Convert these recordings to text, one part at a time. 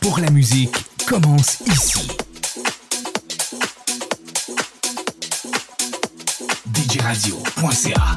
pour la musique commence ici. djradio.ca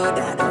know that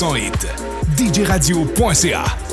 100% hit. djradio.ca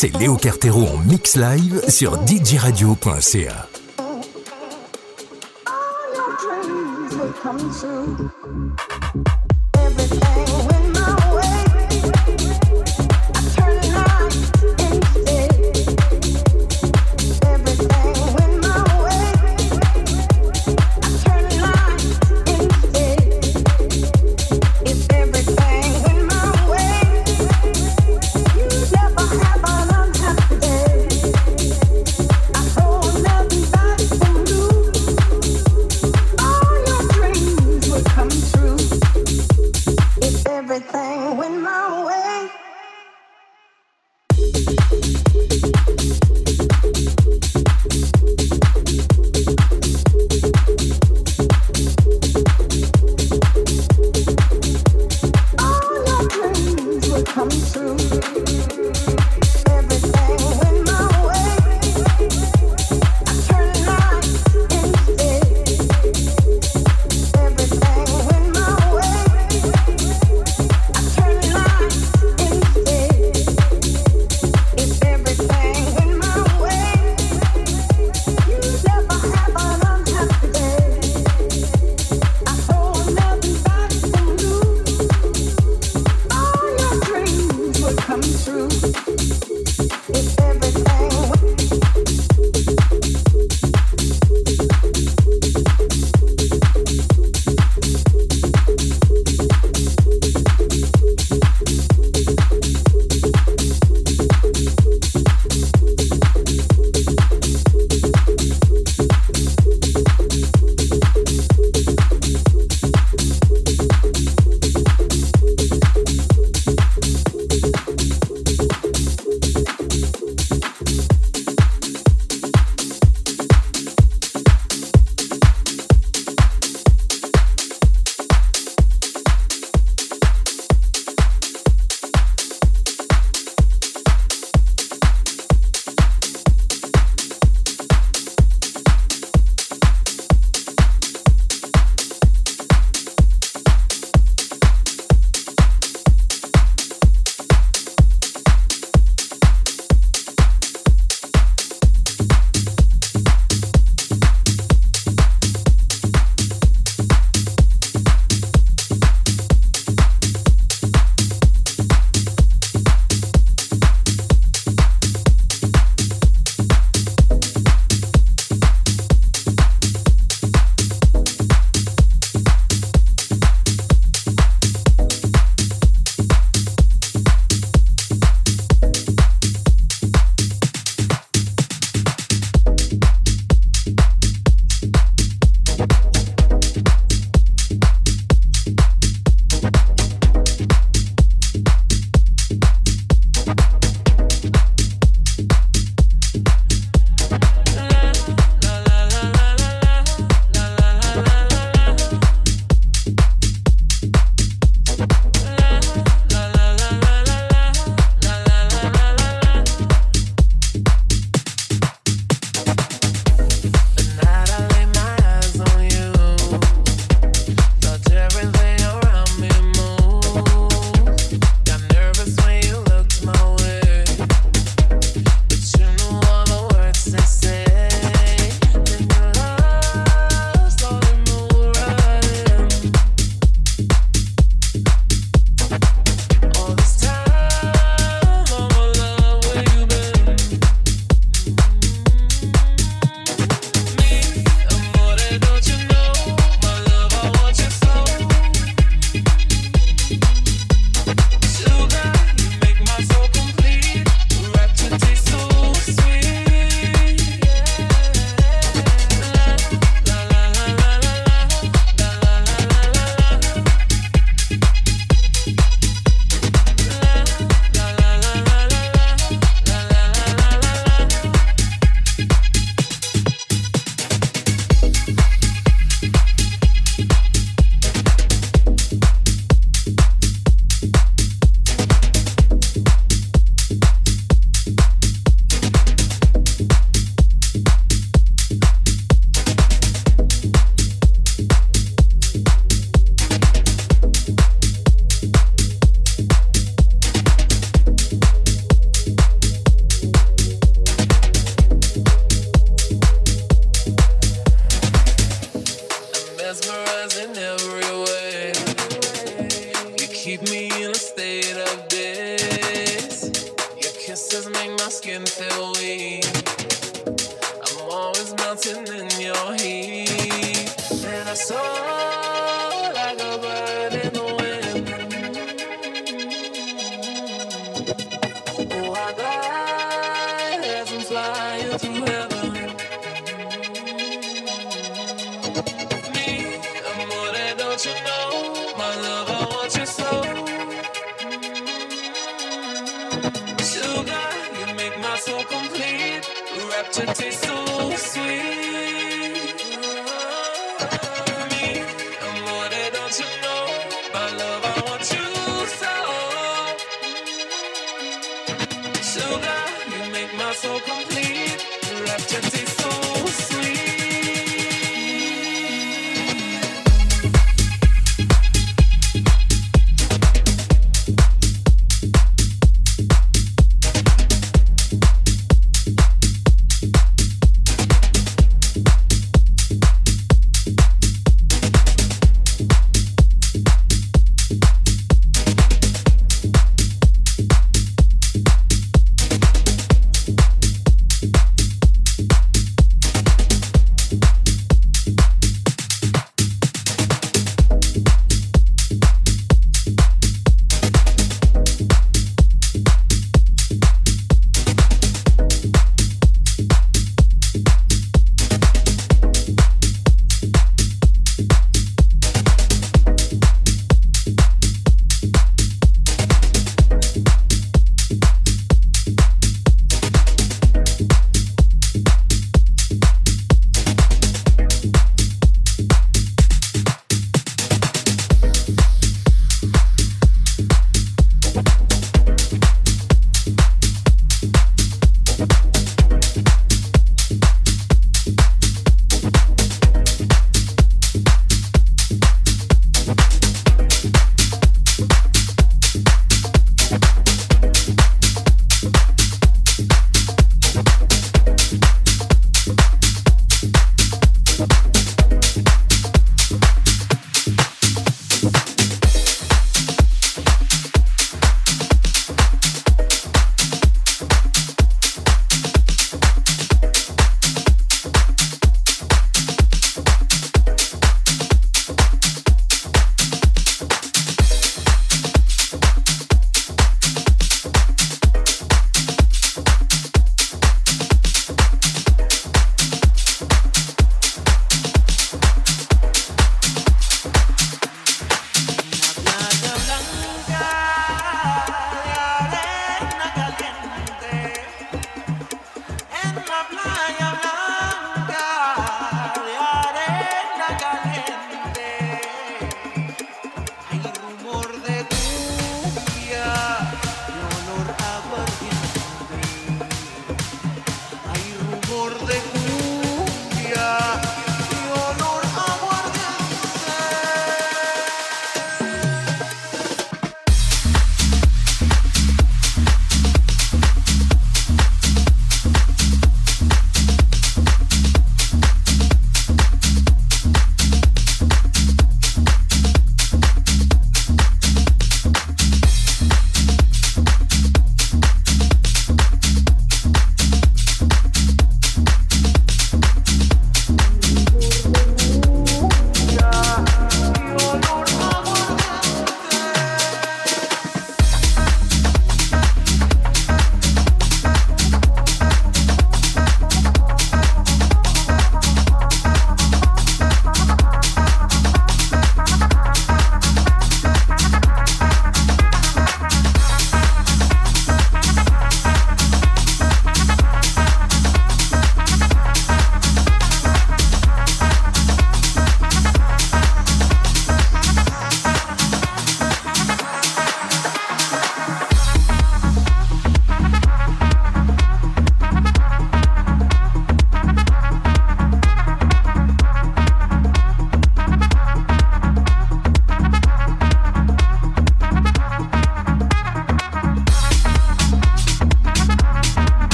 c'est Léo Cartero en mix live sur djradio.ca.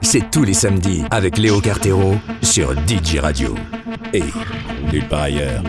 C'est tous les samedis avec Léo Cartero sur DJ Radio. Et nulle part ailleurs.